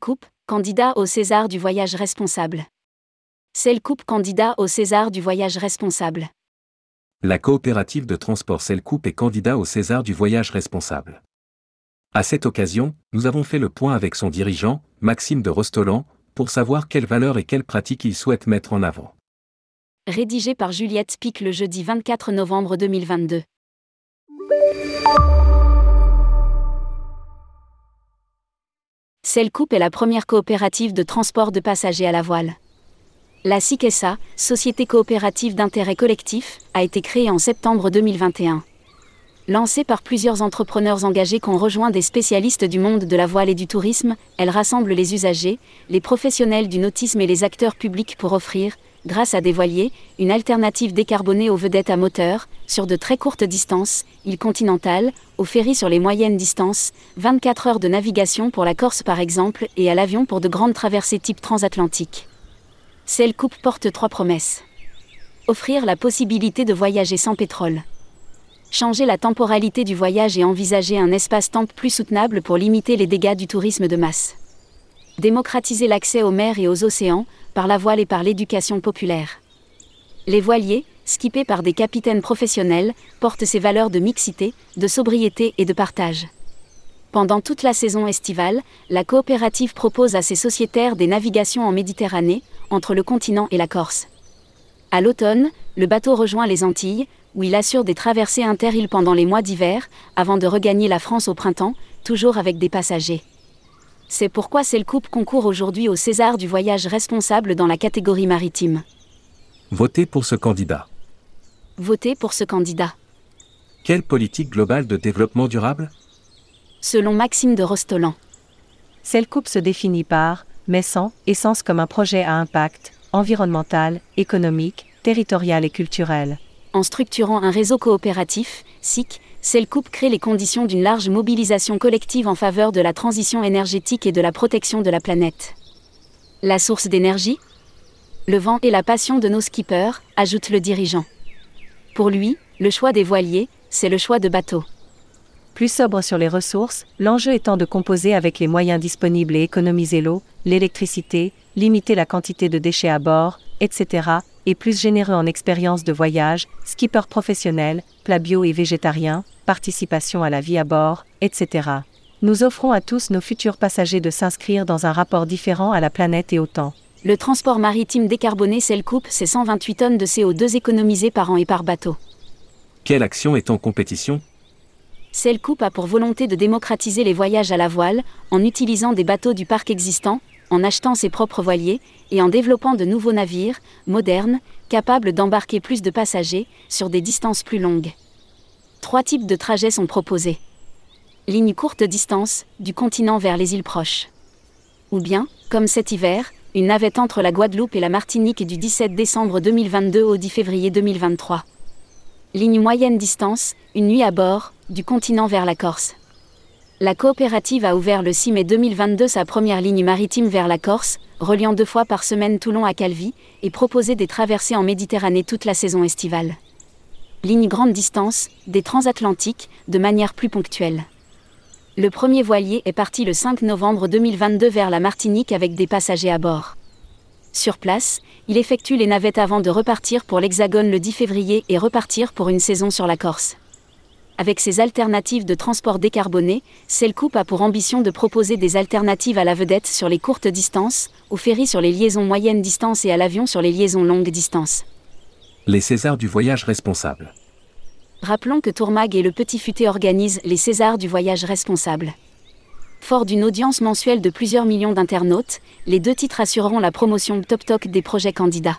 Coupe, candidat au César du voyage responsable. Coupe, candidat au César du voyage responsable. La coopérative de transport Coupe est candidat au César du voyage responsable. À cette occasion, nous avons fait le point avec son dirigeant, Maxime de Rostolan, pour savoir quelles valeurs et quelles pratiques il souhaite mettre en avant. Rédigé par Juliette Pic le jeudi 24 novembre 2022. Coupe est la première coopérative de transport de passagers à la voile. La SICESA, Société coopérative d'intérêt collectif, a été créée en septembre 2021. Lancée par plusieurs entrepreneurs engagés qui ont rejoint des spécialistes du monde de la voile et du tourisme, elle rassemble les usagers, les professionnels du nautisme et les acteurs publics pour offrir, grâce à des voiliers, une alternative décarbonée aux vedettes à moteur, sur de très courtes distances, îles continentales, aux ferries sur les moyennes distances, 24 heures de navigation pour la Corse par exemple, et à l'avion pour de grandes traversées type transatlantique. Celle coupe porte trois promesses. Offrir la possibilité de voyager sans pétrole changer la temporalité du voyage et envisager un espace-temps plus soutenable pour limiter les dégâts du tourisme de masse. Démocratiser l'accès aux mers et aux océans, par la voile et par l'éducation populaire. Les voiliers, skippés par des capitaines professionnels, portent ces valeurs de mixité, de sobriété et de partage. Pendant toute la saison estivale, la coopérative propose à ses sociétaires des navigations en Méditerranée, entre le continent et la Corse. À l'automne, le bateau rejoint les Antilles, où il assure des traversées inter-îles pendant les mois d'hiver, avant de regagner la France au printemps, toujours avec des passagers. C'est pourquoi Coupe concourt aujourd'hui au César du voyage responsable dans la catégorie maritime. Votez pour ce candidat. Votez pour ce candidat. Quelle politique globale de développement durable? Selon Maxime de Rostolan. Coupe se définit par, mais sans, essence comme un projet à impact, environnemental, économique, territorial et culturel en structurant un réseau coopératif, SIC, Coupe crée les conditions d'une large mobilisation collective en faveur de la transition énergétique et de la protection de la planète. La source d'énergie? Le vent et la passion de nos skippers, ajoute le dirigeant. Pour lui, le choix des voiliers, c'est le choix de bateaux. Plus sobre sur les ressources, l'enjeu étant de composer avec les moyens disponibles et économiser l'eau, l'électricité, limiter la quantité de déchets à bord, etc., et plus généreux en expérience de voyage, skipper professionnel, plat bio et végétarien, participation à la vie à bord, etc. Nous offrons à tous nos futurs passagers de s'inscrire dans un rapport différent à la planète et au temps. Le transport maritime décarboné coupe c'est 128 tonnes de CO2 économisées par an et par bateau. Quelle action est en compétition coupe a pour volonté de démocratiser les voyages à la voile, en utilisant des bateaux du parc existant, en achetant ses propres voiliers et en développant de nouveaux navires, modernes, capables d'embarquer plus de passagers sur des distances plus longues. Trois types de trajets sont proposés. Ligne courte distance, du continent vers les îles proches. Ou bien, comme cet hiver, une navette entre la Guadeloupe et la Martinique du 17 décembre 2022 au 10 février 2023. Ligne moyenne distance, une nuit à bord, du continent vers la Corse. La coopérative a ouvert le 6 mai 2022 sa première ligne maritime vers la Corse, reliant deux fois par semaine Toulon à Calvi, et proposé des traversées en Méditerranée toute la saison estivale. Ligne grande distance, des transatlantiques, de manière plus ponctuelle. Le premier voilier est parti le 5 novembre 2022 vers la Martinique avec des passagers à bord. Sur place, il effectue les navettes avant de repartir pour l'Hexagone le 10 février et repartir pour une saison sur la Corse. Avec ses alternatives de transport décarboné, Coupe a pour ambition de proposer des alternatives à la vedette sur les courtes distances, aux ferries sur les liaisons moyennes distances et à l'avion sur les liaisons longues distances. Les Césars du voyage responsable. Rappelons que Tourmag et le Petit Futé organisent les Césars du voyage responsable. Fort d'une audience mensuelle de plusieurs millions d'internautes, les deux titres assureront la promotion top-toc des projets candidats.